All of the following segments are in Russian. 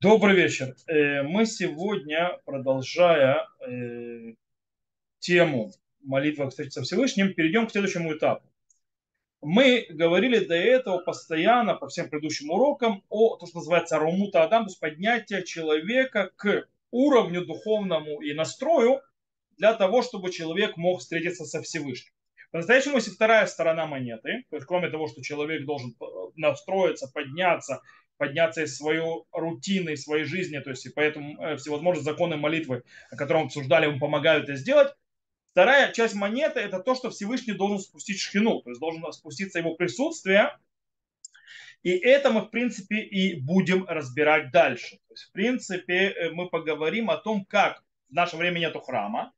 Добрый вечер. Э, Мы сегодня, продолжая э, тему молитвы встреч со Всевышним, перейдем к следующему этапу. Мы говорили до этого постоянно, по всем предыдущим урокам, о том, что называется румута адам, то есть поднятие человека к уровню духовному и настрою для того, чтобы человек мог встретиться со Всевышним. По-настоящему есть вторая сторона монеты, то есть кроме того, что человек должен э, настроиться, подняться, подняться из своей рутины, из своей жизни, то есть и поэтому э, всевозможные законы молитвы, о котором обсуждали, ему помогают это сделать. Вторая часть монеты – это то, что Всевышний должен спустить шхину, то есть должен спуститься его присутствие, и это мы, в принципе, и будем разбирать дальше. То есть, в принципе, э, мы поговорим о том, как в наше время нету храма,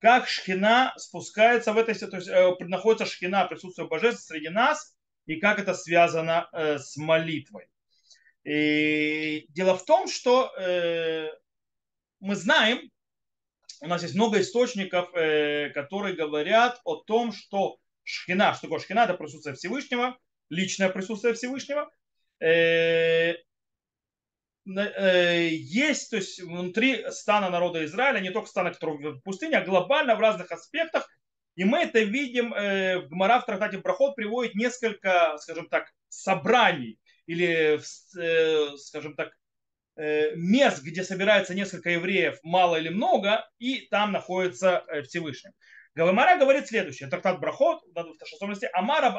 как шхина спускается в этой то есть э, находится шхина, присутствие божества среди нас, и как это связано с молитвой. И дело в том, что э, мы знаем, у нас есть много источников, э, которые говорят о том, что шхина, что такое шхина, это присутствие Всевышнего, личное присутствие Всевышнего, э, э, есть, то есть внутри стана народа Израиля, не только стана, который в пустыне, а глобально в разных аспектах. И мы это видим, э, в Гмара в трактате Брахот приводит несколько, скажем так, собраний или, э, скажем так, э, мест, где собирается несколько евреев, мало или много, и там находится э, Всевышний. Гавамара говорит следующее, трактат Брахот, в шестом листе, Амар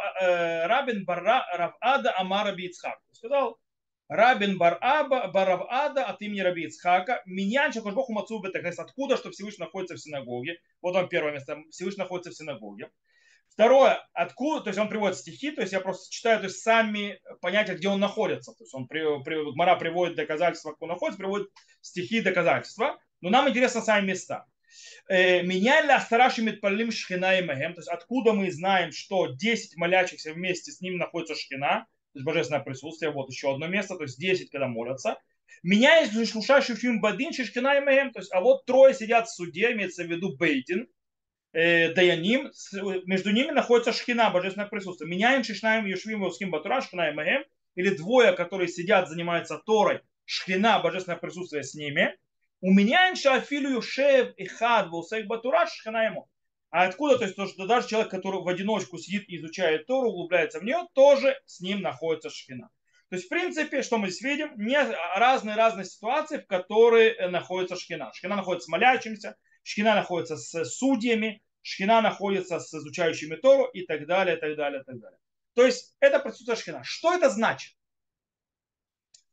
Рабин Равада Амара Бицхак. Сказал, Рабин Бараба, Баравада от имени Раби Ицхака, Миньян Шакошбоху Мацу Откуда, что Всевышний находится в синагоге? Вот вам первое место. Всевышний находится в синагоге. Второе, откуда, то есть он приводит стихи, то есть я просто читаю, то есть сами понятия, где он находится. То есть он при, при, Гмара приводит доказательства, где он находится, приводит стихи доказательства. Но нам интересно сами места. Э, Меня ли Астараши Митпалим Шхина и Мехем, то есть откуда мы знаем, что 10 молящихся вместе с ним находится Шхина, то есть божественное присутствие, вот еще одно место, то есть 10, когда молятся. Меня есть Шлуша фильм Бадин Шишкина и Мехем, то есть, а вот трое сидят в суде, имеется в виду Бейтин, Даяним, между ними находится Шхина, божественное присутствие. Меняем Шишнаем Юшвим Уским Батура, Шхина и Мехем, или двое, которые сидят, занимаются Торой, Шхина, божественное присутствие с ними. У меня иншафилю Юшев и Хад Вусейх Батура, Шхина ему. А откуда? То есть, то, что даже человек, который в одиночку сидит и изучает Тору, углубляется в нее, тоже с ним находится шхина. То есть, в принципе, что мы здесь видим? Не разные-разные ситуации, в которые находится шхина. Шхина находится с молящимся, шхина находится с судьями, шхина находится с изучающими Тору и так далее, и так далее, и так далее. То есть это присутствие шхина. Что это значит?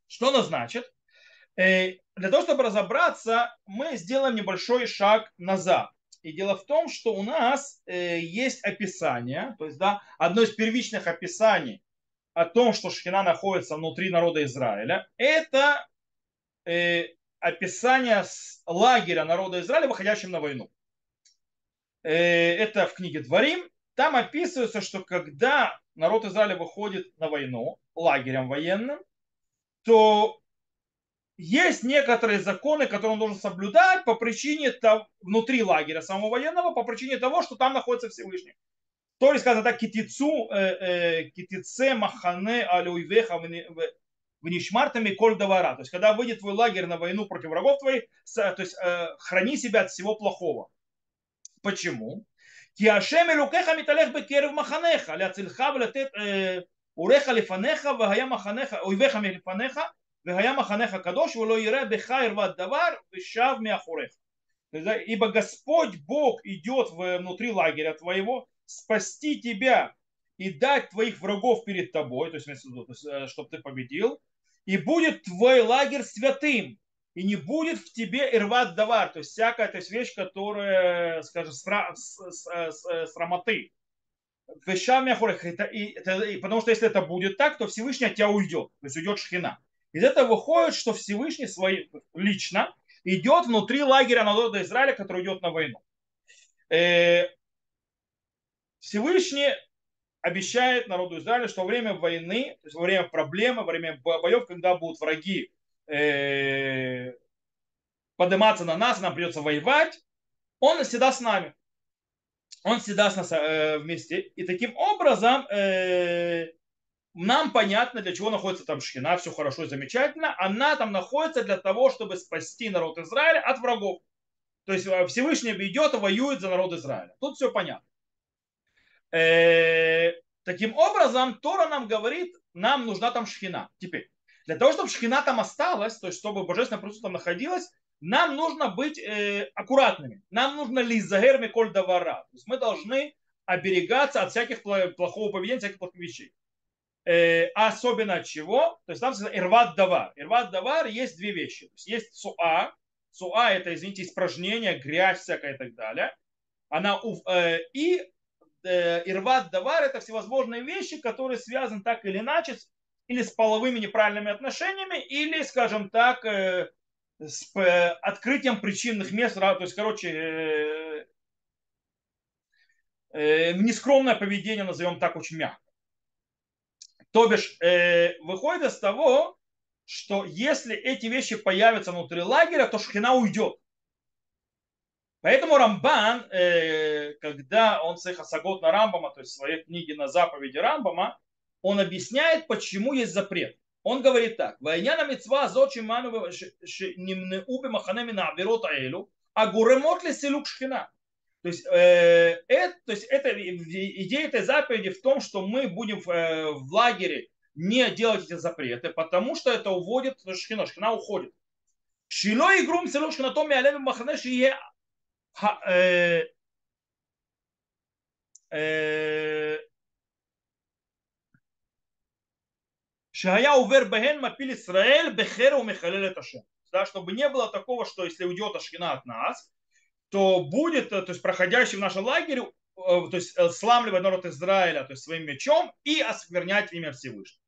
Что оно значит? Э, для того, чтобы разобраться, мы сделаем небольшой шаг назад. И дело в том, что у нас э, есть описание, то есть да, одно из первичных описаний о том, что Шхина находится внутри народа Израиля, это э, описание лагеря народа Израиля, выходящим на войну. Э, это в книге Дворим. Там описывается, что когда народ Израиля выходит на войну лагерем военным, то есть некоторые законы, которые он должен соблюдать по причине того, внутри лагеря самого военного, по причине того, что там находится Всевышний. То есть сказано так, китицу, э, э, китице махане алюйвеха в нишмартами коль давара. То есть, когда выйдет твой лагерь на войну против врагов твоих, э, то есть, э, храни себя от всего плохого. Почему? Киашем элукеха миталех бекерев маханеха, ля цильха влетет э, уреха лифанеха, вагая маханеха, ойвеха милифанеха, вагая маханеха кадош, вло ире бехайр ваддавар, вешав миахуреха. Ибо Господь Бог идет внутри лагеря твоего, спасти тебя и дать твоих врагов перед тобой, то есть, чтобы ты победил, и будет твой лагерь святым, и не будет в тебе ирват давар, то есть всякая то есть вещь, которая, скажем, сра, с, с, срамоты. Вещами потому что если это будет так, то Всевышний от тебя уйдет, то есть уйдет шхина. Из этого выходит, что Всевышний свой, лично идет внутри лагеря народа Израиля, который идет на войну. Э, Всевышний обещает народу Израиля, что во время войны, то есть во время проблемы, во время боев, когда будут враги э, подниматься на нас, нам придется воевать, он всегда с нами. Он всегда с нас э, вместе. И таким образом э, нам понятно, для чего находится там Шхина, все хорошо и замечательно. Она там находится для того, чтобы спасти народ Израиля от врагов. То есть э, Всевышний идет и воюет за народ Израиля. Тут все понятно. Э, таким образом, Тора нам говорит, нам нужна там шхина. Теперь, для того, чтобы шхина там осталась, то есть чтобы божественное присутствие там находилось, нам нужно быть э, аккуратными. Нам нужно лизагер миколь давара. То есть мы должны оберегаться от всяких плохого поведения, всяких плохих вещей. Э, особенно от чего? То есть там сказано ирват давар. Ирват давар есть две вещи. То есть есть суа. Суа это, извините, испражнение, грязь всякая и так далее. Она, э, и ирват давар это всевозможные вещи, которые связаны так или иначе или с половыми неправильными отношениями, или, скажем так, э, с э, открытием причинных мест, то есть, короче, э, э, нескромное поведение, назовем так очень мягко. То бишь, э, выходит из того, что если эти вещи появятся внутри лагеря, то шхина уйдет. Поэтому Рамбан, э, когда он своих осагот на Рамбама, то есть в своей книге на заповеди Рамбама, он объясняет, почему есть запрет. Он говорит так. Вайняна мецва зот шиману нимнеу бемаханеми на авирот аэлю, а гуремот ли селук шхина. То есть, э, это, то есть это, идея этой заповеди в том, что мы будем в, э, в лагере не делать эти запреты, потому что это уводит шхина, шхина уходит. Шило и грум село шхина то миалем махане шие Шая увер бехен мапил Исраэль бехера умехалел это Да, чтобы не было такого, что если уйдет Ашкина от нас, то будет, то есть проходящий в нашем лагере, э, то есть э, сламливать народ Израиля то есть своим мечом и осквернять имя Всевышнего.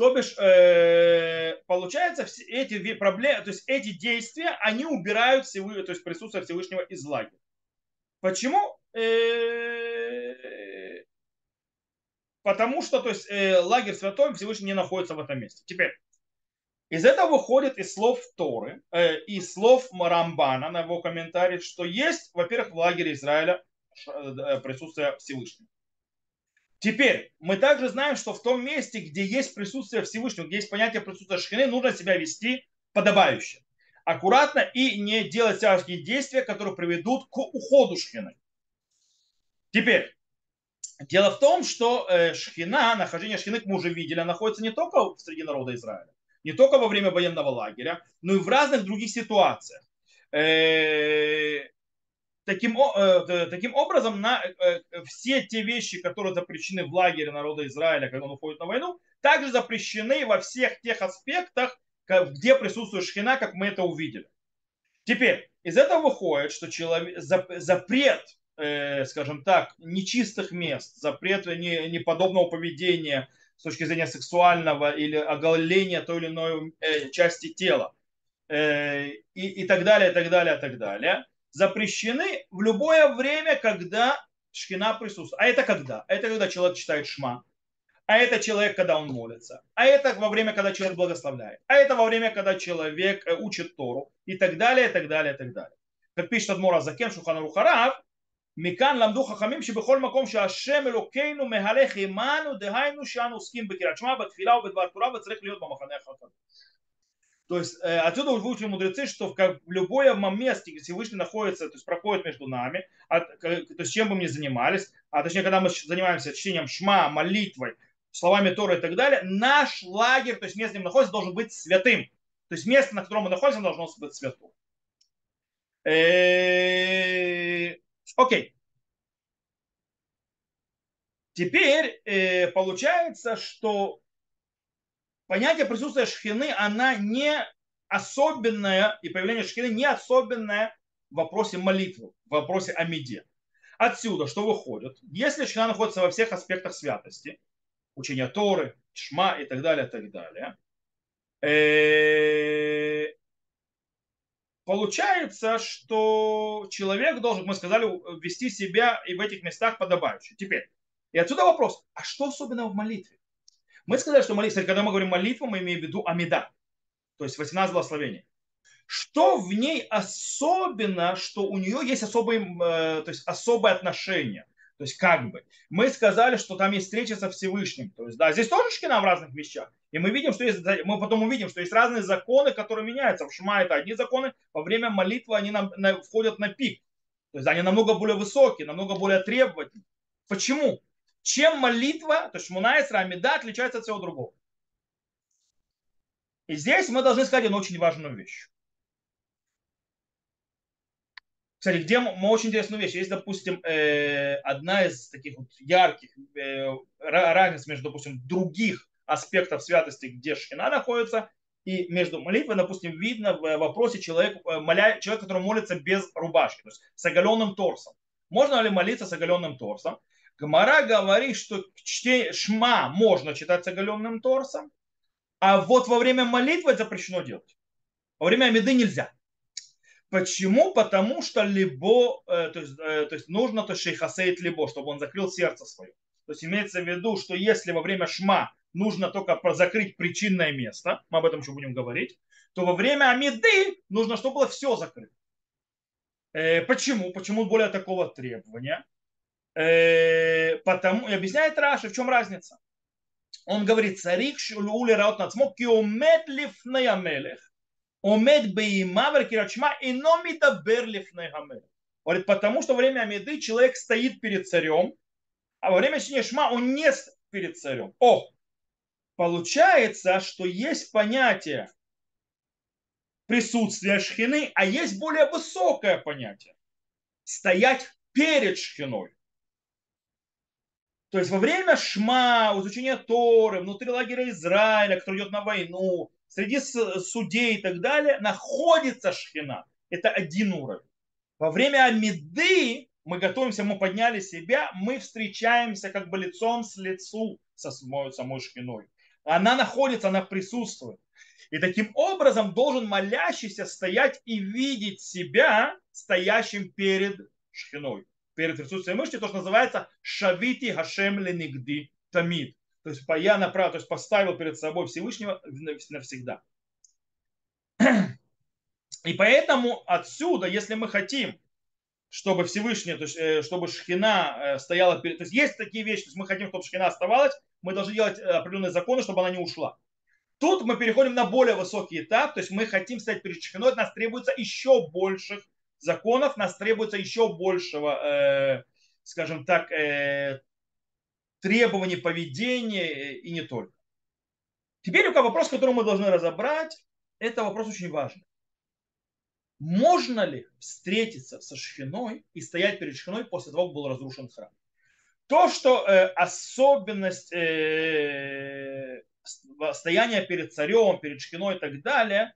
То бишь, э, получается, все эти проблемы, то есть эти действия, они убирают Всевышнего, то есть присутствие Всевышнего из лагеря. Почему? Потому что то есть, э, лагерь святой Всевышний не находится в этом месте. Теперь, из этого выходит из слов Торы, э, из слов Рамбана на его комментарии, что есть, во-первых, в лагере Израиля э, присутствие Всевышнего. Теперь, мы также знаем, что в том месте, где есть присутствие Всевышнего, где есть понятие присутствия Шхины, нужно себя вести подобающе. Аккуратно и не делать всякие действия, которые приведут к уходу Шхины. Теперь, Дело в том, что э, шхина, нахождение шхины, мы уже видели, находится не только среди народа Израиля, не только во время военного лагеря, но и в разных других ситуациях. Э, таким, э, таким образом, на, все те вещи, которые запрещены в лагере народа Израиля, когда он уходит на войну, также запрещены во всех тех аспектах, где присутствует шхина, как мы это увидели. Теперь, из этого выходит, что человек, запрет э, скажем так, нечистых мест, запрет не, неподобного поведения с точки зрения сексуального или оголения той или иной э, части тела э, и, и так далее, и так далее, и так далее, запрещены в любое время, когда шкина присутствует. А это когда? Это когда человек читает шма, а это человек, когда он молится, а это во время, когда человек благословляет, а это во время, когда человек э, учит Тору и так далее, и так далее, и так далее. Как пишет Адмура Закен Шухану Рухарав, מכאן למדו חכמים שבכל מקום שהשם אלוקינו מהלך עמנו, דהיינו שאנו עוסקים בקריאת שמע, בתפילה ובדבר תורה, וצריך להיות במחנה החכם. То есть э, отсюда выучили мудрецы, что в, как, в любое месте, Всевышний находится, то есть проходит между нами, то есть чем бы мы ни занимались, а точнее, когда мы занимаемся чтением шма, молитвой, словами Тора и так далее, наш лагерь, то есть место, где мы находимся, должен быть святым. То есть место, на котором мы находимся, должно быть святым. Э, Окей. Теперь э, получается, что понятие присутствия шхины, она не особенная, и появление шхины не особенное в вопросе молитвы, в вопросе о меде. Отсюда что выходит? Если шхина находится во всех аспектах святости, учения Торы, Шма и так далее, так далее, э, получается, что человек должен, мы сказали, вести себя и в этих местах подобающе. Теперь, и отсюда вопрос, а что особенного в молитве? Мы сказали, что молитва, когда мы говорим молитву, мы имеем в виду амида, то есть 18 благословений. Что в ней особенно, что у нее есть особое, э, то есть особое отношение? То есть как бы. Мы сказали, что там есть встреча со Всевышним. То есть, да, здесь тоже шкина в разных вещах. И мы видим, что есть, мы потом увидим, что есть разные законы, которые меняются. В Шма это одни законы, во время молитвы они на, на, входят на пик. То есть они намного более высокие, намного более требовательные. Почему? Чем молитва, то есть Шмуна Исра Амида отличается от всего другого. И здесь мы должны сказать одну очень важную вещь. Кстати, где мы очень интересную вещь. Есть, допустим, э, одна из таких вот ярких э, разниц между, допустим, других аспектов святости, где шхина находится, и между молитвой, допустим, видно в вопросе человек, э, моля, человек, который молится без рубашки, то есть с оголенным торсом. Можно ли молиться с оголенным торсом? Гмара говорит, что чтение шма можно читать с оголенным торсом, а вот во время молитвы запрещено делать. Во время меды нельзя. Почему? Потому что либо, э, то есть, э, то есть нужно то шейхасейт либо, чтобы он закрыл сердце свое. То есть имеется в виду, что если во время шма нужно только закрыть причинное место, мы об этом еще будем говорить, то во время амиды нужно, чтобы было все закрыто. Э, почему? Почему более такого требования? Потому, и объясняет Раши, в чем разница. Он говорит, царик шулули раут нацмо киомет лифней амелех Омед бейма веркирачма и номида берлиф Говорит, потому что во время Амиды человек стоит перед царем, а во время Шма он не перед царем. О, получается, что есть понятие присутствия шхины, а есть более высокое понятие. Стоять перед шхиной. То есть во время шма, изучения Торы, внутри лагеря Израиля, который идет на войну, среди судей и так далее находится шхина. Это один уровень. Во время Амиды мы готовимся, мы подняли себя, мы встречаемся как бы лицом с лицу со самой, самой шхиной. Она находится, она присутствует. И таким образом должен молящийся стоять и видеть себя стоящим перед шхиной, перед присутствием мышцы, то, что называется шавити хашем ленигди тамид. То есть я направил, то есть поставил перед собой Всевышнего навсегда. И поэтому отсюда, если мы хотим, чтобы Всевышний, то есть, э, чтобы Шхина э, стояла перед... То есть есть такие вещи, то есть мы хотим, чтобы Шхина оставалась, мы должны делать э, определенные законы, чтобы она не ушла. Тут мы переходим на более высокий этап, то есть мы хотим стать перед Шхиной, нас требуется еще больших законов, нас требуется еще большего, скажем так, требований поведения э, и не только. Теперь вопрос, который мы должны разобрать, это вопрос очень важный. Можно ли встретиться со шхиной и стоять перед шхиной после того, как был разрушен храм? То, что э, особенность э, стояния перед царем, перед шхиной и так далее,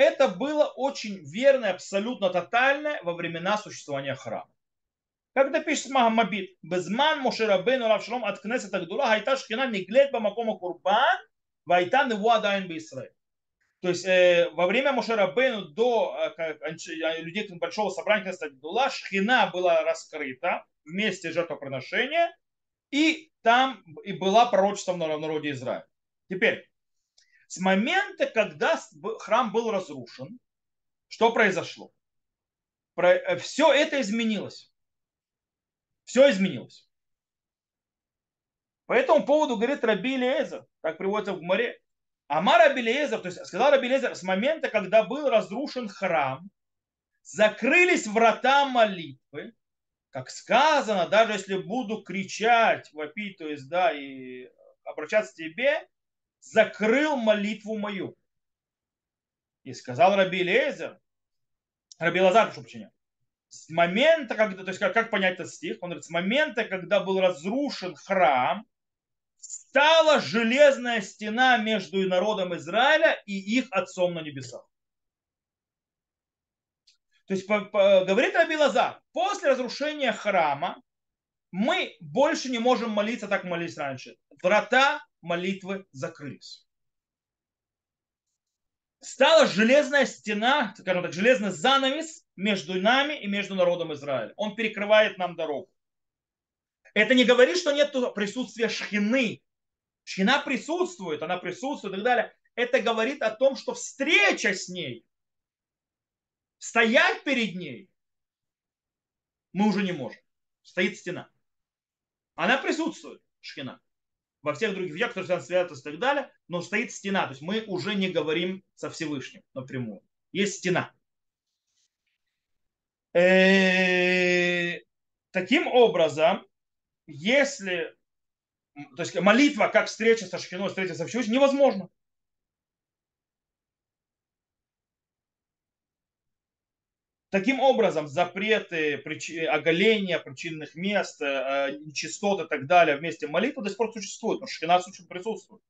это было очень верно, абсолютно тотальное во времена существования храма. Это пишет Махамабит, Безман Мошерабейну Равшлом от Кнесета Гдула, Хайта Шхина Ниглет Бамакома Курбан, Вайта Невуадайн Бисраэль. То есть э, во время Мошерабейну до э, э, людей большого собрания Кнесета Гдула Шхина была раскрыта вместе жертвоприношения, и там и была пророчеством на народе Израиля. Теперь, с момента, когда храм был разрушен, что произошло? Э, Все это изменилось. Все изменилось. По этому поводу говорит Раби Лезер, как приводится в море. Амар Раби Лезер, то есть сказал Раби Лезер, с момента, когда был разрушен храм, закрылись врата молитвы, как сказано, даже если буду кричать, вопить, то есть, да, и обращаться к тебе, закрыл молитву мою. И сказал Раби Лезер, Раби Лазар, прошу прощения, с момента, когда, то есть как, как понять этот стих, он говорит, с момента, когда был разрушен храм, стала железная стена между народом Израиля и их отцом на небесах. То есть по, по, говорит Раби Лазар, после разрушения храма мы больше не можем молиться, так молились раньше. Врата молитвы закрылись. Стала железная стена, скажем так, железный занавес между нами и между народом Израиля. Он перекрывает нам дорогу. Это не говорит, что нет присутствия шхины. Шхина присутствует, она присутствует и так далее. Это говорит о том, что встреча с ней, стоять перед ней, мы уже не можем. Стоит стена. Она присутствует, шхина. Во всех других вещах, которые связаны и так далее, но стоит стена. То есть мы уже не говорим со Всевышним напрямую. Есть стена. Э, таким образом, если то есть молитва, как встреча со Шхиной, встреча со Всевышним, невозможно. Таким образом, запреты, причи, оголения причинных мест, э, нечистот и так далее вместе молитвы до сих пор существуют, что Шхина присутствует.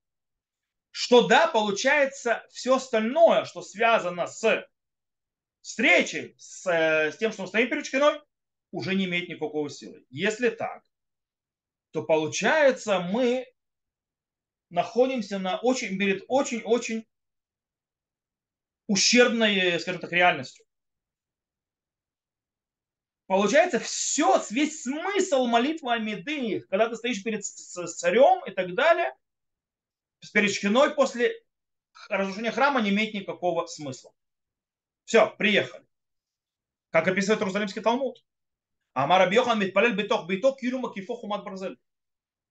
Что да, получается, все остальное, что связано с встречей, с, с тем, что мы стоим перед Шхиной, уже не имеет никакого силы. Если так, то получается мы находимся на очень, перед очень-очень ущербной, скажем так, реальностью. Получается, все, весь смысл молитвы Амиды, когда ты стоишь перед царем и так далее, перед шхиной после разрушения храма не имеет никакого смысла. Все, приехали. Как описывает Иерусалимский Талмуд. אמר רבי יוחנן המתפלל בתוך ביתו כאילו מקיפו חומת ברזל.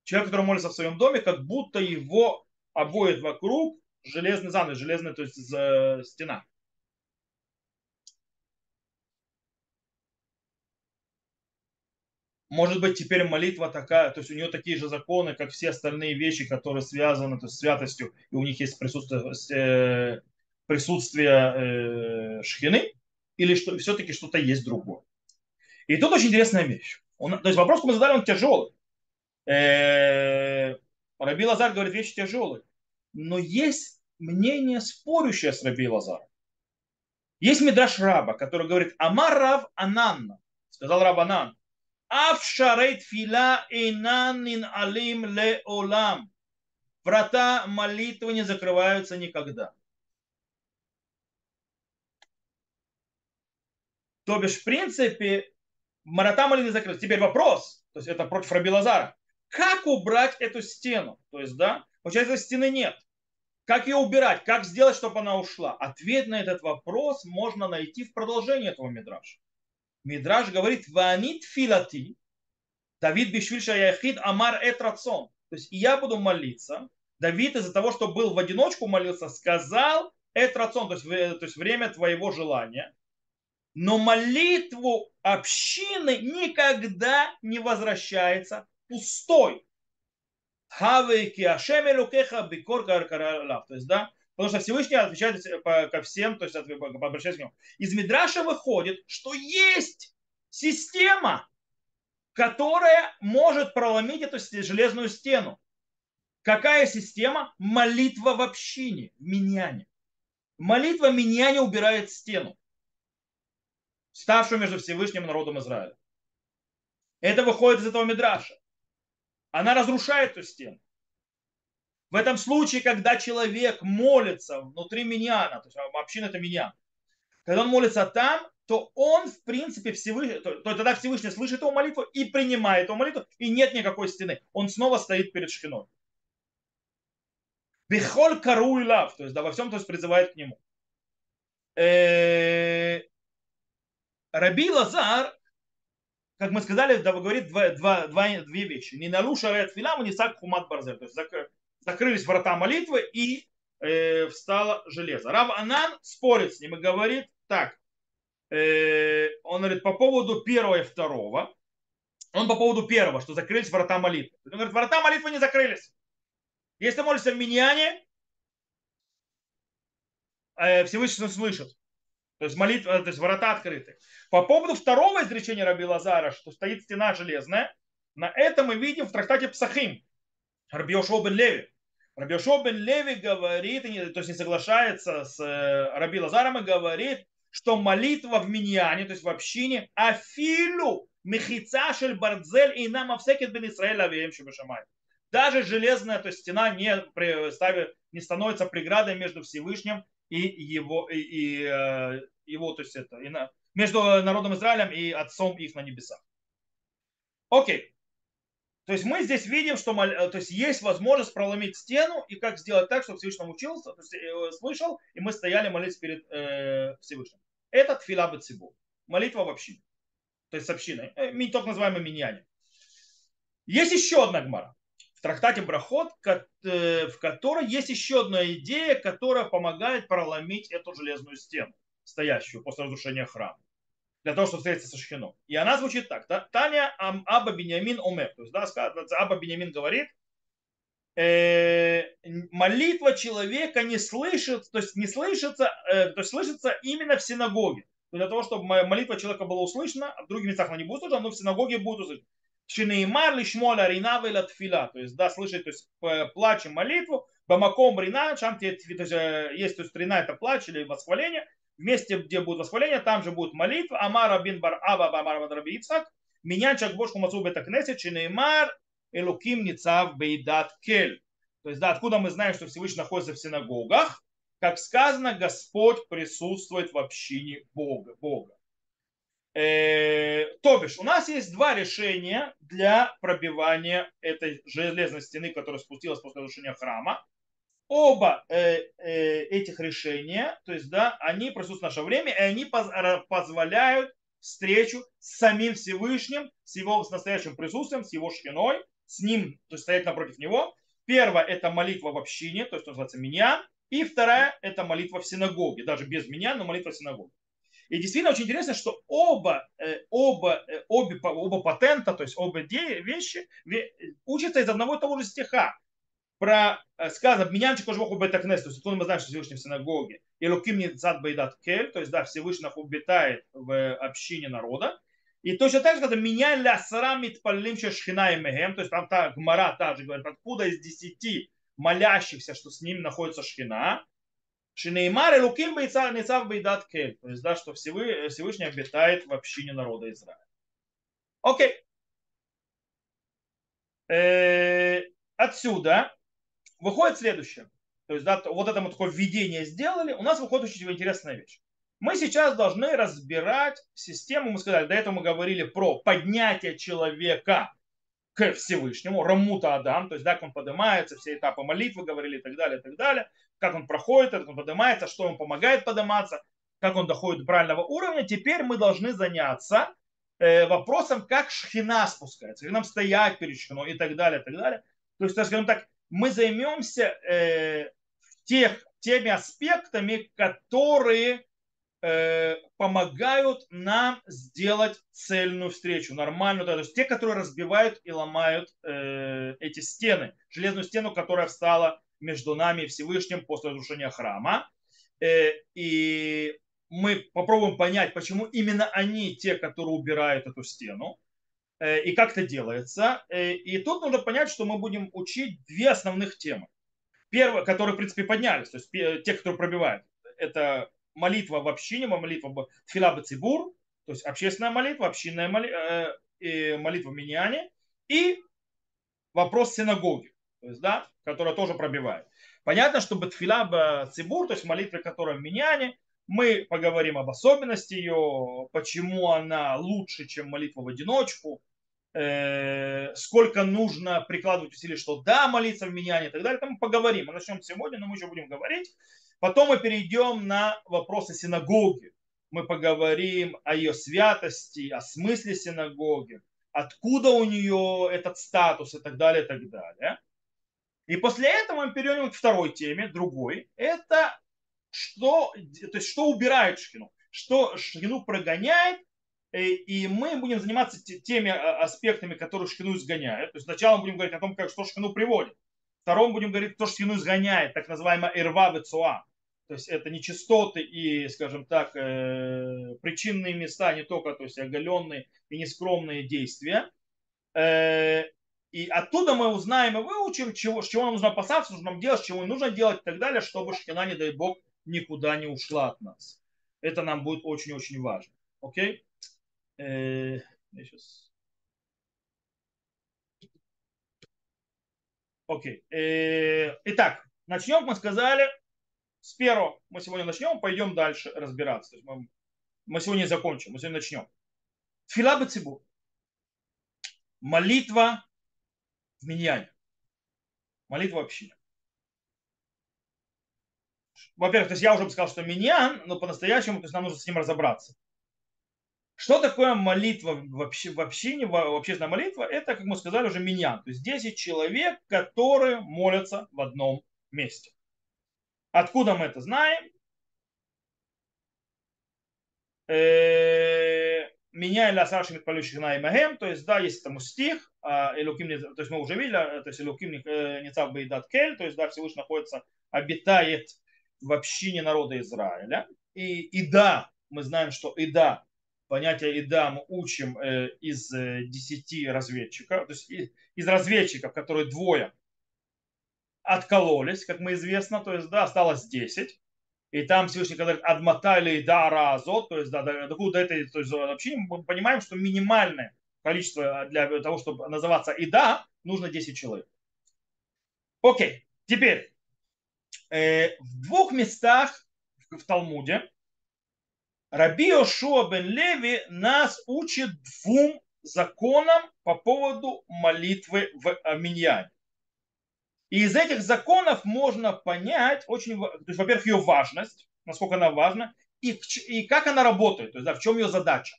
Человек, который молится в своем доме, как будто его обвит вокруг железный занавес, железная, то есть стена. Может быть, теперь молитва такая, то есть у нее такие же законы, как все остальные вещи, которые связаны то есть, с святостью, и у них есть присутствие, э, присутствие э, шхины, или что, все-таки что-то есть другое. И тут очень интересная вещь. Он, то есть вопрос, мы задали, он тяжелый. Э, Раби Лазар говорит, вещи тяжелые. Но есть мнение, спорящее с Раби Лазаром. Есть Мидраш Раба, который говорит, Амар Рав Ананна, сказал Раб Анан, Аф шарейт фила инанин алим ле олам. Врата молитвы не закрываются никогда. То бишь, в принципе, врата молитвы закрылись. Теперь вопрос, то есть это против Раби Лазара. Как убрать эту стену? То есть, да, получается, стены нет. Как ее убирать? Как сделать, чтобы она ушла? Ответ на этот вопрос можно найти в продолжении этого мидраша. Мидраш говорит, ванит филати, Давид Бишвиль Шаяхид Амар Эт То есть я буду молиться. Давид из-за того, что был в одиночку молился, сказал Эт то есть, то есть время твоего желания. Но молитву общины никогда не возвращается пустой. То есть, да, потому что Всевышний отвечает ко всем, то есть обращается к нему. Из Мидраша выходит, что есть система, которая может проломить эту железную стену. Какая система? Молитва в общине, в миньяне. Молитва миньяне убирает стену, ставшую между Всевышним и народом Израиля. Это выходит из этого мидраша. Она разрушает эту стену. В этом случае, когда человек молится внутри миньяна, то есть община это миньян, когда он молится там, то он, в принципе, Всевышний, то, то тогда Всевышний слышит его молитву и принимает его молитву, и нет никакой стены. Он снова стоит перед шхиной. Бехоль кару и лав, то есть да, во всем, то есть призывает к нему. Э, Раби Лазар, как мы сказали, да, говорит два, два, два, две вещи. Не наруша ред филам, не сак хумат барзель. То есть закрылись врата молитвы и э, встало железо. Рав Анан спорит с ним и говорит так. Э, он говорит по поводу первого и второго. Он по поводу первого, что закрылись врата молитвы. Он говорит, врата молитвы не закрылись. Если молишься в миньяне, э, Всевышний слышит. То есть молитва, то есть врата открыты. По поводу второго изречения Раби Лазара, что стоит стена железная, на это мы видим в трактате Псахим. Раби Йошуа бен Леви. Раби Йошуа бен Леви говорит, то есть не соглашается с э, Раби Лазаром и говорит, что молитва в миньяне, то есть в общине, афилу мехица шель бардзель и нам авсекет бен Исраэль авием шамай. Даже железная то есть стена не, ставит, не становится преградой между Всевышним и его, и, и, э, его то есть это, и на, между народом Израилем и отцом их на небесах. Окей. То есть мы здесь видим, что то есть есть возможность проломить стену и как сделать так, чтобы Всевышний учился, то есть э, слышал, и мы стояли молились перед э, Всевышним. Это тфила бацибу. Молитва в общине. То есть с общиной. Э, так называемый миньяне. Есть еще одна гмара в трактате Брахот, э, в которой есть еще одна идея, которая помогает проломить эту железную стену, стоящую после разрушения храма, для того, чтобы встретиться со Шхином. И она звучит так. Таня Аба Беньямин Омер. То есть, да, Аба Беньямин говорит, э, молитва человека не слышит, то есть не слышится, э, то есть слышится именно в синагоге. Для того, чтобы молитва человека была услышана, в других местах она не будет услышана, но в синагоге будет услышана. Шинеймар лишмоля рина тфила. То есть, да, слышать, то есть, плачем молитву, бамаком рина, то есть, есть, то есть, рина это плач или восхваление, вместе, где будет восхваление, там же будет молитва. Амара бин бар аба бамар раби Ицхак, меня чак бошку мацу бета кнесет, шинеймар элуким ницав бейдат кель. То есть, да, откуда мы знаем, что Всевышний находится в синагогах? Как сказано, Господь присутствует в общине Бога. Бога. Э, то бишь, у нас есть два решения для пробивания этой железной стены, которая спустилась после разрушения храма. Оба э, э, этих решения, то есть, да, они присутствуют в наше время, и они поз- позволяют встречу с самим Всевышним, с его с настоящим присутствием, с его шхиной, с ним, то есть стоять напротив него. Первое – это молитва в общине, то есть называется меня. И вторая – это молитва в синагоге, даже без меня, но молитва в синагоге. И действительно очень интересно, что оба, э, оба, э, обе, оба патента, то есть оба вещи учатся из одного и того же стиха. Про э, сказано, менянчик Бог бетакнес, то есть откуда мы знаем, что Всевышний в синагоге. И луким не зад бейдат кель, то есть да, Всевышний обитает в общине народа. И точно так же, когда меня ля сарамит палим шхина и мехем, то есть там та гмара также говорит, откуда из десяти молящихся, что с ним находится шхина, Шинеймар и Луким Ницав Бейдат Кель. То есть, да, что Всевышний обитает в общине народа Израиля. Окей. Э, отсюда выходит следующее. То есть, да, вот это мы такое введение сделали. У нас выходит очень интересная вещь. Мы сейчас должны разбирать систему. Мы сказали, до этого мы говорили про поднятие человека к Всевышнему, Рамута Адам, то есть да, как он поднимается, все этапы молитвы говорили и так далее, и так далее как он проходит, как он поднимается, что ему помогает подниматься, как он доходит до правильного уровня. Теперь мы должны заняться э, вопросом, как шхина спускается, как нам стоять перед шхиной и так далее, и так далее. То есть, скажем так, мы займемся э, тех, теми аспектами, которые э, помогают нам сделать цельную встречу, нормальную, то есть те, которые разбивают и ломают э, эти стены, железную стену, которая встала между нами и Всевышним после разрушения храма. Э, и мы попробуем понять, почему именно они те, которые убирают эту стену, и как это делается. Э, и тут нужно понять, что мы будем учить две основных темы. Первая, которые, в принципе, поднялись, то есть те, которые пробивают, это молитва в общине, молитва филаба цибур, то есть общественная молитва, общинная молитва, молитва в миньяне, и вопрос синагоги. То есть, да, которая тоже пробивает. Понятно, что Батфиля Цибур, то есть молитва, которая в Миньяне, мы поговорим об особенности ее, почему она лучше, чем молитва в одиночку, э, сколько нужно прикладывать усилий, что да, молиться в Миньяне и так далее. Там мы поговорим. Мы начнем сегодня, но мы еще будем говорить. Потом мы перейдем на вопросы синагоги. Мы поговорим о ее святости, о смысле синагоги, откуда у нее этот статус и так далее, и так далее. И после этого мы перейдем к второй теме, другой. Это что, то есть что убирает шхину, что шхину прогоняет, и мы будем заниматься теми а, аспектами, которые шхину изгоняют. То есть сначала мы будем говорить о том, как, что шхину приводит. Втором будем говорить, то, что шхину изгоняет, так называемая ирва вецуа. То есть это нечистоты и, скажем так, э, причинные места, не только то есть оголенные и нескромные действия. Э, и оттуда мы узнаем и выучим, чего, чего нам нужно опасаться, что нам делать, чего нужно делать и так далее, чтобы шкина, не дай бог, никуда не ушла от нас. Это нам будет очень-очень важно. Окей? Э, я сейчас... Окей. Э, итак, начнем, мы сказали, с первого мы сегодня начнем, пойдем дальше разбираться. То мы, мы сегодня закончим, мы сегодня начнем. Филабы цибур. Молитва в миньяне. Молитва в общине. Во-первых, то есть я уже бы сказал, что миньян, но по-настоящему, то есть нам нужно с ним разобраться. Что такое молитва вообще, в общине, в общественная молитва? Это, как мы сказали, уже меня. То есть 10 человек, которые молятся в одном месте. Откуда мы это знаем? Э, меня или Асаши Митпалющих на Имагем, то есть, да, есть там стих, Элуким, то есть мы уже видели, то есть Элуким Ницав Бейдат Кель, то есть, да, Всевышний находится, обитает в общине народа Израиля. И, и да, мы знаем, что и да, понятие мы учим э, из э, десяти разведчиков, то есть из разведчиков, которые двое откололись, как мы известно, то есть, да, осталось десять. И там Всевышний говорит, адматали да разот, то есть, да, до, до этой то есть, вообще мы понимаем, что минимальное количество для того, чтобы называться Ида, нужно 10 человек. Окей, теперь, э, в двух местах в Талмуде Раби Ошуа бен Леви нас учит двум законам по поводу молитвы в Миньяне. И из этих законов можно понять, очень, то есть, во-первых, ее важность, насколько она важна, и, и как она работает, то есть да, в чем ее задача.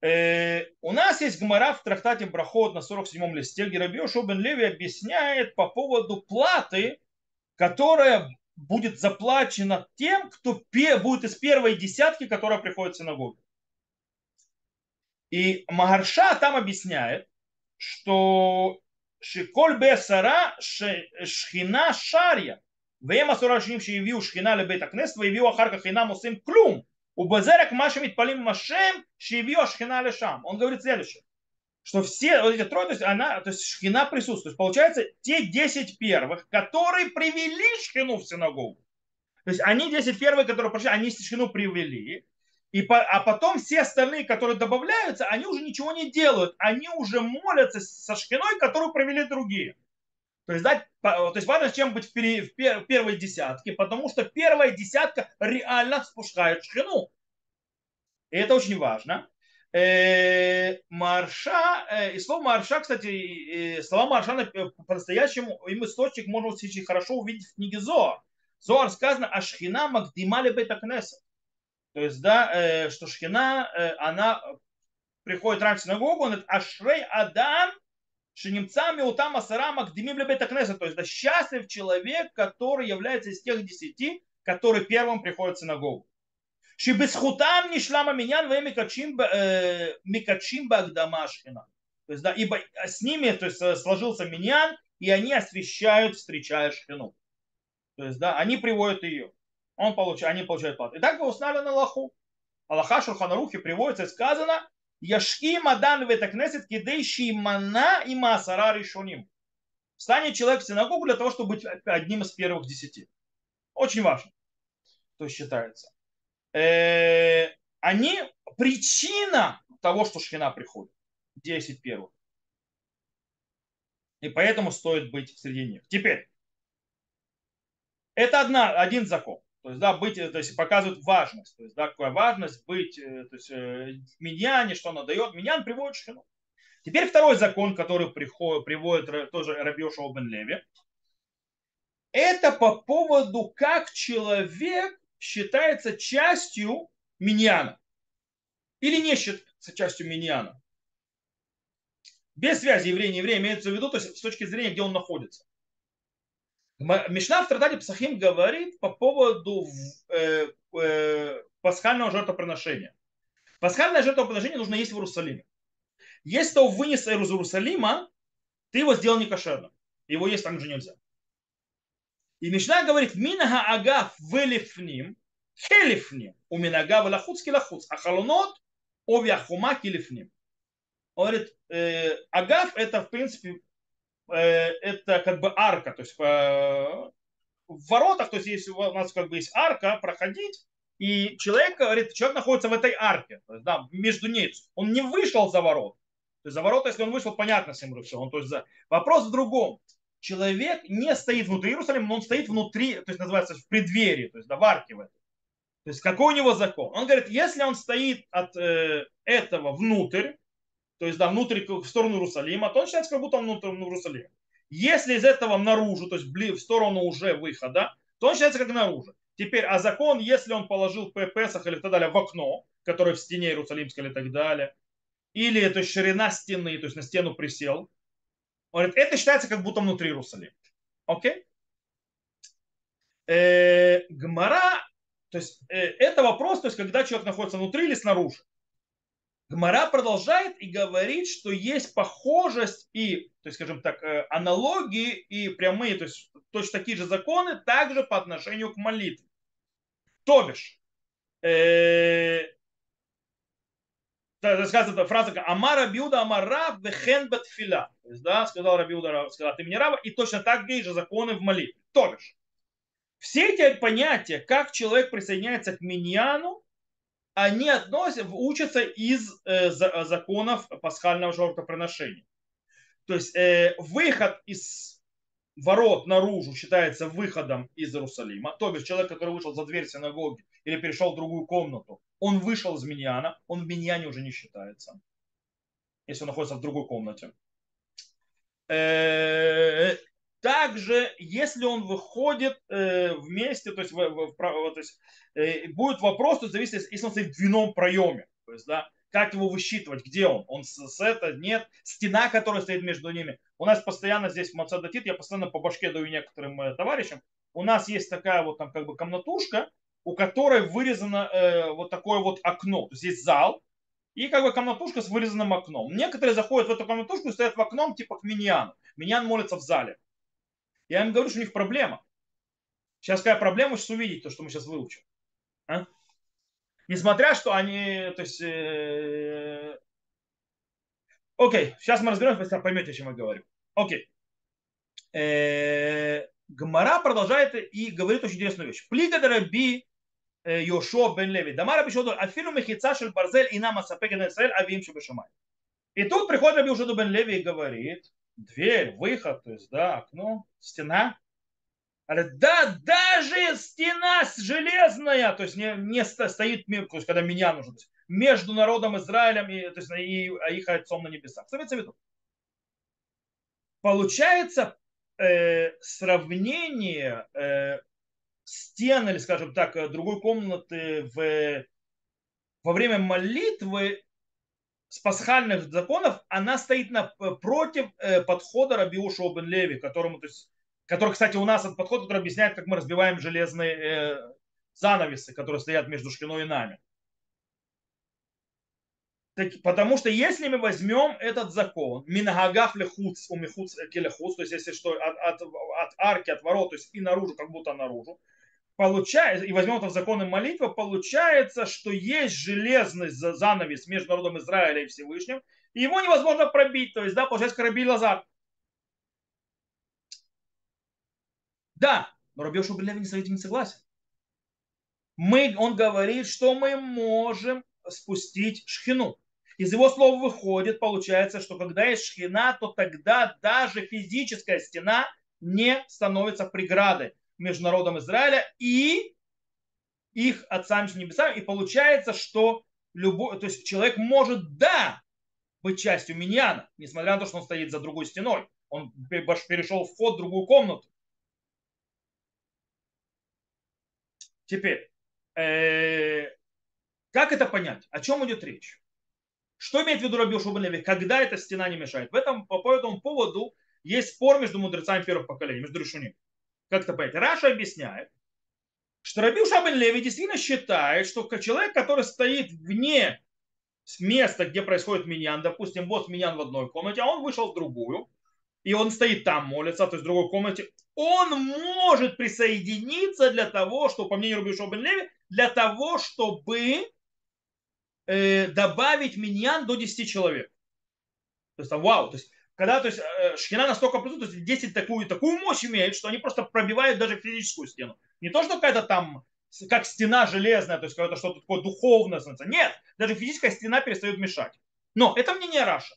Э, у нас есть гмара в трактате Брахот на 47-м листе, где Раби Бен Леви объясняет по поводу платы, которая будет заплачено тем, кто будет из первой десятки, которая приходит в синагогу. И Магарша там объясняет, что Шиколь бесара шхина шарья. והם עשו ראשונים שהביאו שכינה לבית הכנסת והביאו אחר כך אינם עושים כלום ובזה מה שמתפללים עם השם שהביאו השכינה לשם. Он говорит следующее что все вот эти трое, то есть она, то есть шхина присутствует. То есть получается те 10 первых, которые привели шхину в синагогу. То есть они 10 первых, которые пришли, они шхину привели. И по, а потом все остальные, которые добавляются, они уже ничего не делают. Они уже молятся со шхиной, которую провели другие. То есть, да, то есть важно, чем быть в, пере, в, пер, в первой десятке, потому что первая десятка реально спускает шхину. И это очень важно. Э, марша, э, и слово марша, кстати, слова марша по-настоящему, им источник можно очень хорошо увидеть в книге Зоар. Зоар сказано, а шхина магдимали бетакнеса. То есть, да, э, что шхина, она приходит раньше в синагогу, он говорит, ашрей адам, шинемцами утам асара магдимим бетакнеса. То есть, да, счастлив человек, который является из тех десяти, который первым приходит в синагогу. Шибесхутам нишлама миньян ве микачим багдама шхина. То есть, да, ибо с ними то есть, э, сложился миньян, и они освещают, встречая шхину. То есть, да, они приводят ее. Он получ... Они получают плату. И так вы узнали на Аллаху. Аллаха Шурханарухи приводится и сказано, Яшки мадан ветакнесет кидейши мана и масара решуним. Встанет человек в синагогу для того, чтобы быть одним из первых десяти. Очень важно, то считается. Э, они причина того, что шхина приходит. 10 первых. И поэтому стоит быть среди них. Теперь, это одна, один закон. То есть, да, быть, то есть показывает важность. То есть, да, какая важность быть, э, то есть, э, миньяне, что она дает. Миньян приводит шхину. Теперь второй закон, который приходит, приводит тоже Рабиоша Бен Леви. Это по поводу, как человек считается частью миньяна. Или не считается частью миньяна. Без связи еврей не еврей имеется в виду, то есть с точки зрения, где он находится. Мишна в Тратате Псахим говорит по поводу э, э, пасхального жертвоприношения. Пасхальное жертвоприношение нужно есть в Иерусалиме. Если ты его вынес из Иерусалима, ты его сделал некошерным. Его есть там уже нельзя. И Мишна говорит, минага агаф велифним, хелифним, у минага велахуц килахуц, а халонот ови ахума килифним. Он говорит, э, агаф это в принципе э, это как бы арка, то есть э, в воротах, то есть если у нас как бы есть арка, проходить, и человек говорит, человек находится в этой арке, то есть, да, между ней, он не вышел за ворот. То есть за ворота, если он вышел, понятно всем все. Он, то есть, за... Вопрос в другом человек не стоит внутри Иерусалима, но он стоит внутри, то есть называется в преддверии, то есть да, в арке в этой. То есть какой у него закон? Он говорит, если он стоит от э, этого внутрь, то есть да, внутрь в сторону Иерусалима, то он считается, как будто он внутрь в Иерусалиме. Если из этого наружу, то есть в сторону уже выхода, то он считается как наружу. Теперь, а закон, если он положил Песах или так далее в окно, которое в стене Иерусалимской или так далее, или это ширина стены, то есть на стену присел, он говорит, это считается как будто внутри Иерусалима. Окей? Э, Гмара, то есть э, это вопрос, то есть когда человек находится внутри или снаружи. Гмара продолжает и говорит, что есть похожесть и, то есть, скажем так, э, аналогии и прямые, то есть точно такие же законы, также по отношению к молитве. То бишь, э, сказано фраза Амара Биуда Амара Вехен Батфиля. То есть, да, сказал Рабиуда, сказал, ты мне раба, и точно так же законы в молитве. То бишь, все эти понятия, как человек присоединяется к миньяну, они относят, учатся из э, законов пасхального жертвоприношения. То есть э, выход из ворот наружу считается выходом из Иерусалима. То есть человек, который вышел за дверь синагоги или перешел в другую комнату, он вышел из миньяна, он в миньяне уже не считается, если он находится в другой комнате. Э, также, если он выходит э, вместе, то есть, есть э, будет вопрос, то зависит, если он стоит в двойном проеме, то есть, да, как его высчитывать, где он, он с, это, нет, стена, которая стоит между ними. У нас постоянно здесь в Мацадатит, я постоянно по башке даю некоторым товарищам, у нас есть такая вот там как бы комнатушка, у которой вырезано э, вот такое вот окно, есть зал, и как бы комнатушка с вырезанным окном. Некоторые заходят в эту комнатушку и стоят в окном типа к миньяну. Миньян молится в зале. Я им говорю, что у них проблема. Сейчас какая проблема, сейчас увидеть то, что мы сейчас выучим. А? Несмотря, что они, то есть, э... окей, сейчас мы разберемся, если поймете, о чем я говорю. Окей. Э... Гмара продолжает и говорит очень интересную вещь. Плига дараби Йошуа бен Леви. Дамара бишоду афилу мехица шель барзель и нам асапеген Исраэль авим шабешамай. И тут приходит Раби Ушоду бен Леви и говорит, дверь, выход, то есть, да, окно, стена. Говорит, да, даже стена железная, то есть не, не стоит, то есть когда меня нужно, то есть, между народом Израилем и, то есть, и а их отцом на небесах. Что в виду? Получается э, сравнение э, стен или, скажем так, другой комнаты в, во время молитвы с пасхальных законов, она стоит на, э, э, подхода Рабиуша бен Леви, которому, то есть, который, кстати, у нас этот подход, который объясняет, как мы разбиваем железные э, занавесы, которые стоят между шкиной и нами. Так, потому что если мы возьмем этот закон, минагагав лехуц, у михуц келехуц, то есть если что, от, от, от арки, от ворот, то есть и наружу, как будто наружу, получается, и возьмем это в законы молитвы, получается, что есть железный занавес между народом Израиля и Всевышним, и его невозможно пробить. То есть, да, получается, как Раби Лазар. Да, но Раби не с этим не согласен. Мы, он говорит, что мы можем спустить шхину. Из его слов выходит, получается, что когда есть шхина, то тогда даже физическая стена не становится преградой между народом Израиля и их отцами небесами. И получается, что любой, то есть человек может, да, быть частью миньяна, несмотря на то, что он стоит за другой стеной. Он перешел в вход в другую комнату. Теперь, э, как это понять? О чем идет речь? Что имеет в виду Раби Шубалеви? Когда эта стена не мешает? В этом, по этому поводу есть спор между мудрецами первых поколений, между решениями как это понять? Раша объясняет, что Раби Шабен Леви действительно считает, что человек, который стоит вне места, где происходит миньян, допустим, вот миньян в одной комнате, а он вышел в другую, и он стоит там, молится, то есть в другой комнате, он может присоединиться для того, что, по мнению Раби Шабен Леви, для того, чтобы э, добавить миньян до 10 человек. То есть, вау, то есть когда то есть, э, шхина настолько присутствует, то есть 10 такую, такую мощь имеют, что они просто пробивают даже физическую стену. Не то, что какая-то там как стена железная, то есть какое-то что-то такое духовное. Нет, даже физическая стена перестает мешать. Но это мнение Раша.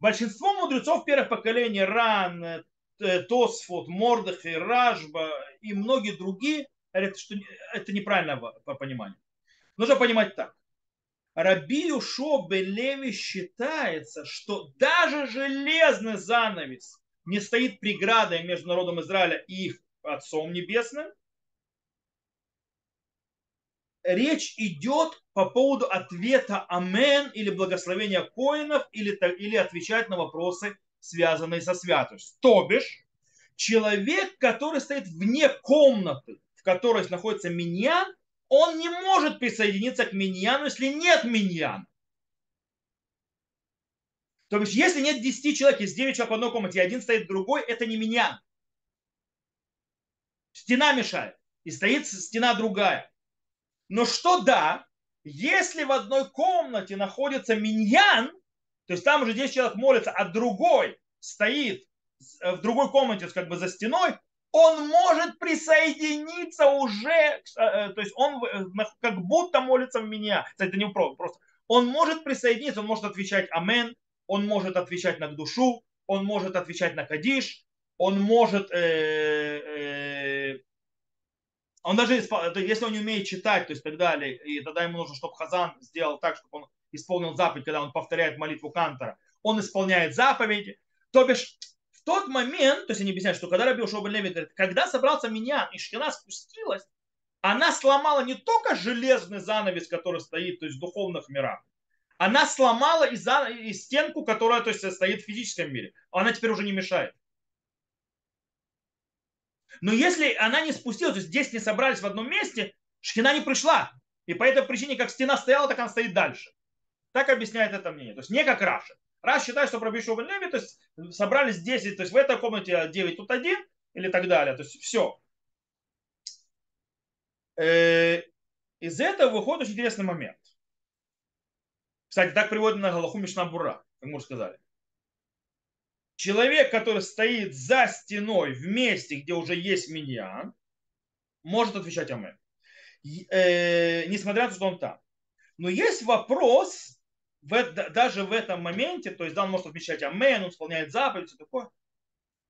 Большинство мудрецов первых поколений, Ран, э, Тосфот, Мордахи, Ражба и многие другие говорят, что это неправильное понимание. Нужно понимать так. Раби Юшо Белеви считается, что даже железный занавес не стоит преградой между народом Израиля и их Отцом Небесным. речь идет по поводу ответа «Амен» или благословения коинов, или, или отвечать на вопросы, связанные со святостью. То бишь, человек, который стоит вне комнаты, в которой находится миньян, он не может присоединиться к миньяну, если нет миньяна. То есть, если нет 10 человек, есть 9 человек в одной комнате, и один стоит другой, это не миньян. Стена мешает, и стоит стена другая. Но что да, если в одной комнате находится миньян, то есть там уже 10 человек молятся, а другой стоит в другой комнате, как бы за стеной, он может присоединиться уже, э, то есть он как будто молится в меня. Кстати, это не просто. Он может присоединиться, он может отвечать «Амен», он может отвечать на душу, он может отвечать на Кадиш, он может э, э, он даже, если он не умеет читать, то есть так далее, и тогда ему нужно, чтобы Хазан сделал так, чтобы он исполнил заповедь, когда он повторяет молитву Кантора, он исполняет заповеди. То бишь, тот момент, то есть они объясняют, что когда Раби Ушоба Леви говорит, когда собрался меня и шкина спустилась, она сломала не только железный занавес, который стоит, то есть в духовных мирах, она сломала и, за, и стенку, которая то есть, стоит в физическом мире. Она теперь уже не мешает. Но если она не спустилась, то есть здесь не собрались в одном месте, шхина не пришла. И по этой причине, как стена стояла, так она стоит дальше. Так объясняет это мнение. То есть не как Раша. Раш считает, что про Бишова Леви, то есть собрались 10, то есть в этой комнате 9, тут один или так далее. То есть все. Э, из этого выходит очень интересный момент. Кстати, так приводит на Галаху Мишнабура, как мы уже сказали человек, который стоит за стеной в месте, где уже есть миньян, может отвечать Амен. Э, несмотря на то, что он там. Но есть вопрос, в, даже в этом моменте, то есть да, он может отвечать Амен, он исполняет заповедь, все такое.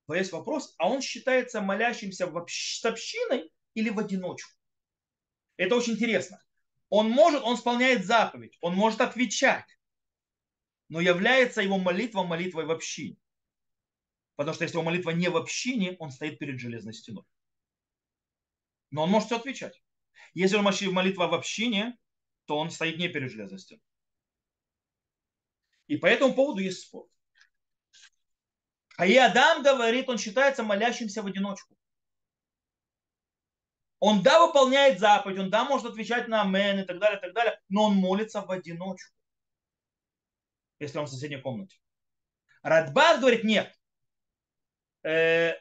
Но есть вопрос, а он считается молящимся в общ, с общиной или в одиночку? Это очень интересно. Он может, он исполняет заповедь, он может отвечать, но является его молитва молитвой в общине. Потому что если его молитва не в общине, он стоит перед железной стеной. Но он может все отвечать. Если он молитва в общине, то он стоит не перед железной стеной. И по этому поводу есть спор. А и Адам говорит, он считается молящимся в одиночку. Он да выполняет заповедь, он да может отвечать на амен и так далее, и так далее, но он молится в одиночку. Если он в соседней комнате. Радбар говорит, нет, Э,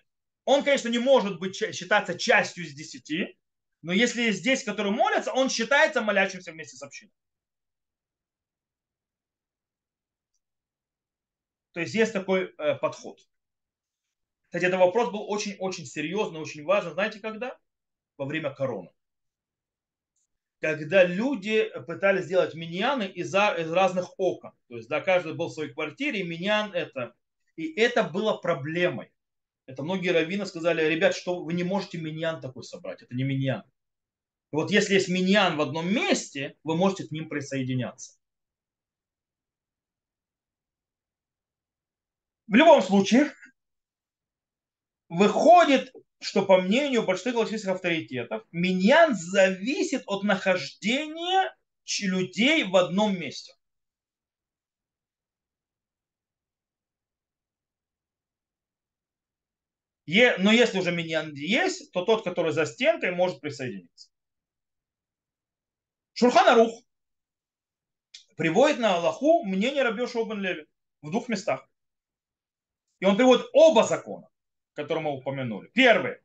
он, конечно, не может быть считаться частью из десяти, но если здесь, который молятся, он считается молящимся вместе с общиной. То есть есть такой э, подход. Кстати, этот вопрос был очень-очень серьезный, очень важный. Знаете, когда? Во время короны. Когда люди пытались сделать миньяны из, из разных окон. То есть, да, каждый был в своей квартире, и миньян это. И это было проблемой. Это многие раввины сказали, ребят, что вы не можете миньян такой собрать. Это не миньян. Вот если есть миньян в одном месте, вы можете к ним присоединяться. В любом случае, выходит, что по мнению больших галактических авторитетов, миньян зависит от нахождения людей в одном месте. но если уже миньян есть, то тот, который за стенкой, может присоединиться. Шурхан Арух приводит на Аллаху мнение Рабиоша Обен Леви в двух местах. И он приводит оба закона, которые мы упомянули. Первый,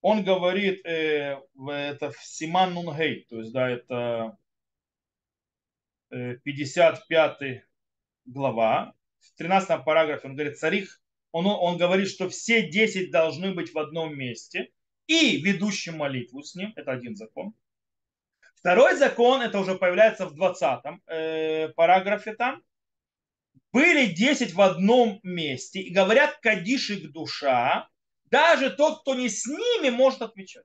он говорит, э, это в Симан Нунгей, то есть, да, это э, 55 глава, в 13 параграфе он говорит, царих он, он говорит, что все 10 должны быть в одном месте и ведущим молитву с ним. Это один закон. Второй закон, это уже появляется в 20 э, параграфе там. Были 10 в одном месте и говорят кадиш их душа. Даже тот, кто не с ними, может отвечать.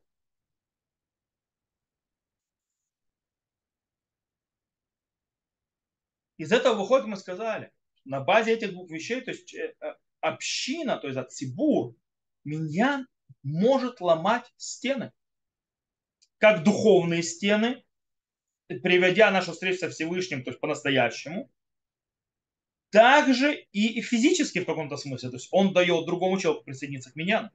Из этого выходит, мы сказали, на базе этих двух вещей, то есть э, община, то есть от миньян может ломать стены. Как духовные стены, приведя нашу встречу со Всевышним, то есть по-настоящему, также и физически в каком-то смысле. То есть он дает другому человеку присоединиться к меня.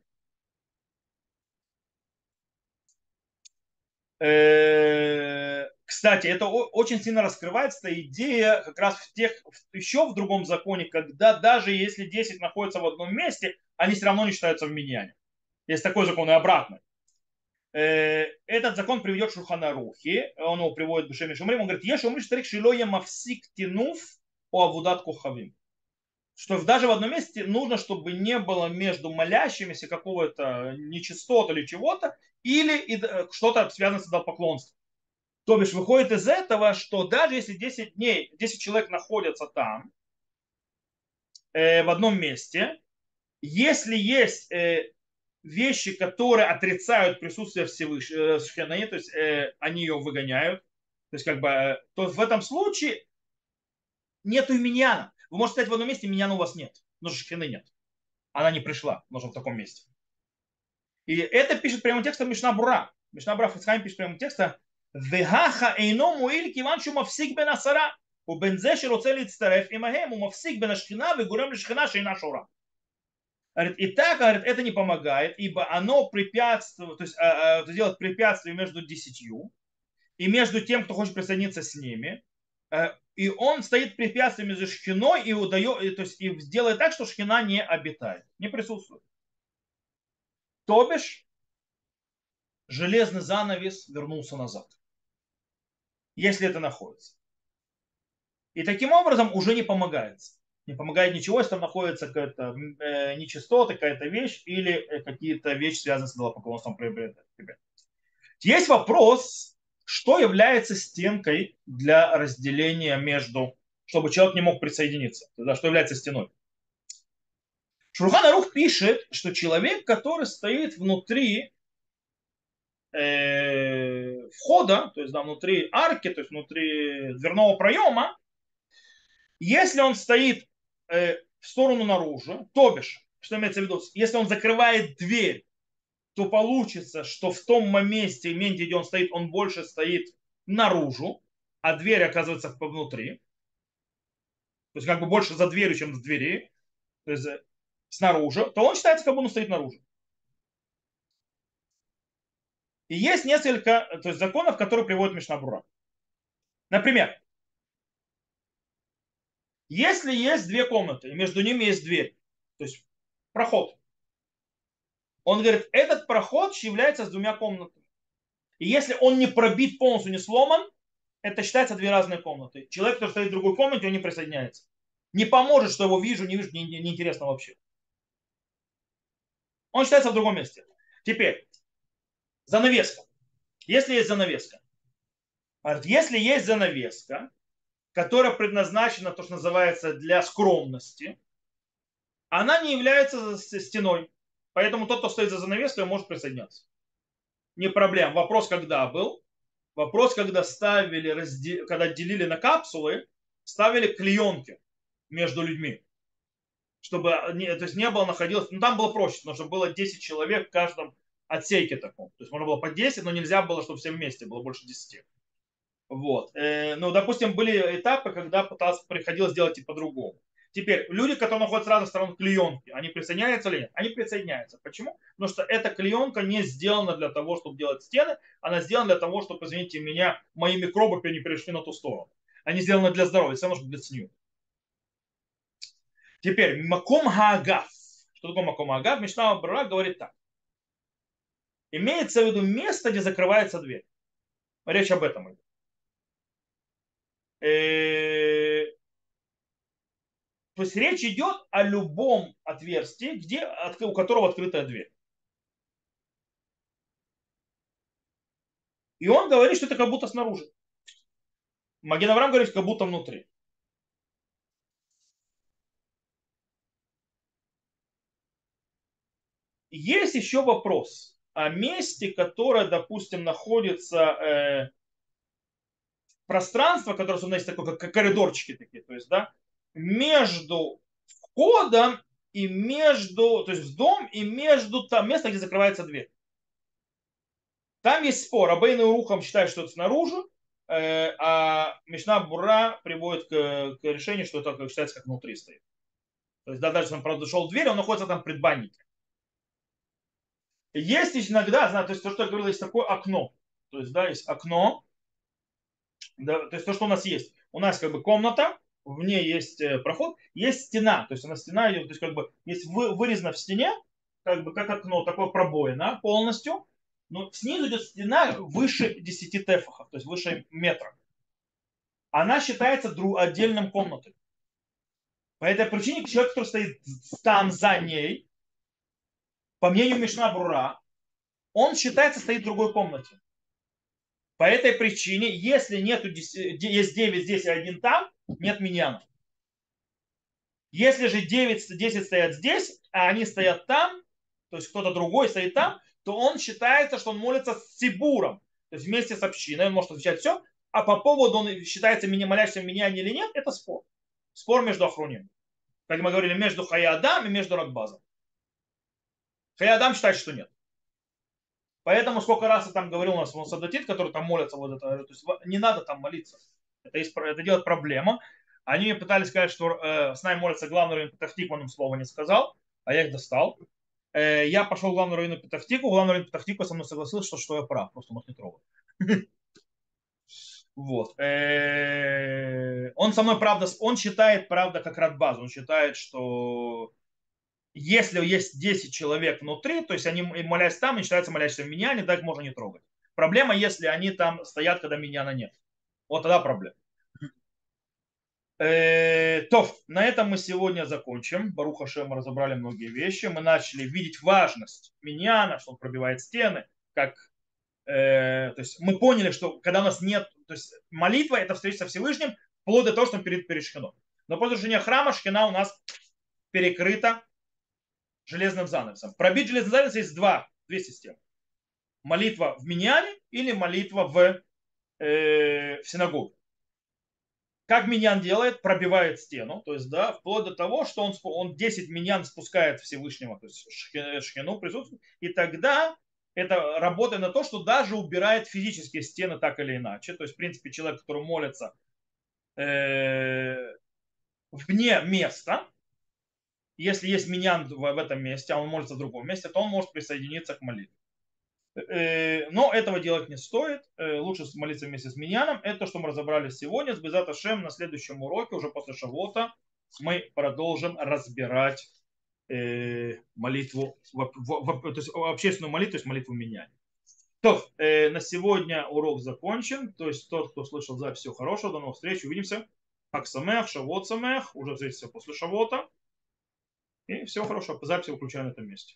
Э, кстати, это очень сильно раскрывается эта идея как раз в тех, еще в другом законе, когда даже если 10 находятся в одном месте, они все равно не считаются в миньяне. Есть такой закон и обратный. Э, этот закон приведет Шурхана Рухи, он его приводит Бешеми Шумрим, он говорит, ешь умриш тарик шилоя мавсик тянув о авудат кухавим. Что даже в одном месте нужно, чтобы не было между молящимися какого-то нечистота или чего-то, или э, что-то связано с идолопоклонством. То бишь выходит из этого, что даже если 10 дней, 10 человек находятся там, э, в одном месте, если есть э, вещи, которые отрицают присутствие Всевышнего, э, то есть э, они ее выгоняют, то есть как бы, э, то в этом случае Нету миньяна. Вы можете стоять в одном месте, миньяна у вас нет. Но шхины нет. Она не пришла, нужно в таком месте. И это пишет прямым текстом Мишнабура. Мишнабура Фицхайм пишет прямым текстом Вегаха эйно муиль киван шумавсик бен асара. У бензе широце лицтареф имагем у мавсик бен ашхина вегурем лишхина шейна шура. Говорит, и так, говорит, это не помогает, ибо оно препятствует, то есть э, э делает препятствие между десятью и между тем, кто хочет присоединиться с ними, Э, и он стоит препятствием между шхиной и, удает, то есть, и делает так, что шхина не обитает, не присутствует. То бишь, железный занавес вернулся назад, если это находится. И таким образом уже не помогает. Не помогает ничего, если там находится какая-то э, нечистота, какая-то вещь или э, какие-то вещи, связанные с идолопоклонством. Есть вопрос, что является стенкой для разделения между, чтобы человек не мог присоединиться. Тогда что является стеной? Шурхан Арух пишет, что человек, который стоит внутри э, входа, то есть да, внутри арки, то есть внутри дверного проема, если он стоит э, в сторону наружу, то бишь, что имеется в виду, если он закрывает дверь, то получится, что в том моменте, где он стоит, он больше стоит наружу, а дверь оказывается внутри. То есть как бы больше за дверью, чем за двери. То есть э, снаружи, то он считается, как будто он стоит наружу. И есть несколько то есть, законов, которые приводят Мишнабура. Например, если есть две комнаты, и между ними есть дверь, то есть проход, он говорит, этот проход является с двумя комнатами. И если он не пробит полностью, не сломан, это считается две разные комнаты. Человек, который стоит в другой комнате, он не присоединяется. Не поможет, что его вижу, не вижу, неинтересно не, не вообще. Он считается в другом месте. Теперь, занавеска. Если есть занавеска. Если есть занавеска, которая предназначена, то, что называется, для скромности, она не является стеной. Поэтому тот, кто стоит за занавеской, может присоединяться. Не проблема. Вопрос, когда был. Вопрос, когда ставили, когда делили на капсулы, ставили клеенки между людьми чтобы не, то есть не было находилось, ну там было проще, потому что было 10 человек в каждом отсеке таком. То есть можно было по 10, но нельзя было, чтобы все вместе было больше 10. Вот. Э, ну, допустим, были этапы, когда пыталось, приходилось делать и по-другому. Теперь, люди, которые находятся с разных сторон клеенки, они присоединяются или нет? Они присоединяются. Почему? Потому что эта клеенка не сделана для того, чтобы делать стены, она сделана для того, чтобы, извините меня, мои микробы не перешли на ту сторону. Они сделаны для здоровья, все равно, для цню. Теперь, Маком Хаагав. Что такое Маком Хаагав? Мишна Бара говорит так. Имеется в виду место, где закрывается дверь. Речь об этом идет. То есть речь идет о любом отверстии, где, у которого открытая дверь. И он говорит, что это как будто снаружи. Маген Авраам говорит, как будто внутри. Есть еще вопрос о месте, которое, допустим, находится э, пространство, которое, собственно, есть такое, как коридорчики такие, то есть, да, между входом и между, то есть в дом и между там место, где закрывается дверь. Там есть спор. Абейн и Рухам считают, что это снаружи, э, а Мишна Бура приводит к, к решению, что это считается как внутри стоит. То есть, да, даже если он, в дверь, он находится там в предбаннике. Есть иногда, то есть то, что я говорил, есть такое окно. То есть, да, есть окно. Да, то есть то, что у нас есть. У нас как бы комната, в ней есть э, проход, есть стена. То есть она стена, то есть как бы есть вырезана в стене, как бы как окно, такое пробоина полностью. Но снизу идет стена выше 10 тефахов, то есть выше метра. Она считается друг, отдельным комнатой. По этой причине человек, который стоит там за ней, по мнению Мишна Брура, он считается стоит в другой комнате. По этой причине, если нету, есть 9 здесь и один там, нет миньяна. Если же 9, 10 стоят здесь, а они стоят там, то есть кто-то другой стоит там, то он считается, что он молится с Сибуром, то есть вместе с общиной, он может отвечать все, а по поводу он считается молящимся в меня или нет, это спор. Спор между охрунем. Как мы говорили, между Хаядам и между Радбазом. Хаядам считает, что нет. Поэтому сколько раз я там говорил у нас Садатит, который там молятся, вот это, то есть не надо там молиться. Это, есть, это делает проблема. Они пытались сказать, что э, с нами молятся главный раввин Петахтик, он им слова не сказал, а я их достал. Э, я пошел в главную раввину Петахтику, главный раввин Петахтику со мной согласился, что, что я прав, просто может не трогать. Вот. Э, он со мной, правда, он считает, правда, как Радбаз. Он считает, что если есть 10 человек внутри, то есть они молясь там, они считаются молящимся меня, не так можно не трогать. Проблема, если они там стоят, когда меня на нет. Вот тогда проблема. Э, то, на этом мы сегодня закончим. Баруха Шем разобрали многие вещи. Мы начали видеть важность Миньяна, что он пробивает стены, как э, то есть мы поняли, что когда у нас нет, то есть молитва это встреча со Всевышним, вплоть до того, что он перед, перед Шхином. Но после решения храма Шхина у нас перекрыта железным занавесом. Пробить железный занавес есть два, две системы. Молитва в Миньяне или молитва в, э, в синагоге. Как Миньян делает? Пробивает стену, то есть, да, вплоть до того, что он, он 10 Миньян спускает Всевышнего, то есть Шхину присутствует, и тогда это работает на то, что даже убирает физические стены так или иначе. То есть, в принципе, человек, который молится э, вне места, если есть миньян в, в этом месте, а он молится в другом месте, то он может присоединиться к молитве. Э, но этого делать не стоит. Э, лучше молиться вместе с миньяном. Это то, что мы разобрали сегодня. С Безата Шем на следующем уроке, уже после Шавота, мы продолжим разбирать э, молитву, то есть общественную молитву, то есть молитву меняния. То, на сегодня урок закончен. То есть тот, кто слышал запись, всего хорошего. До новых встреч. Увидимся. Хаксамех, Шавот Самех. Уже встретимся после Шавота. И всего хорошего. Запись выключаем на этом месте.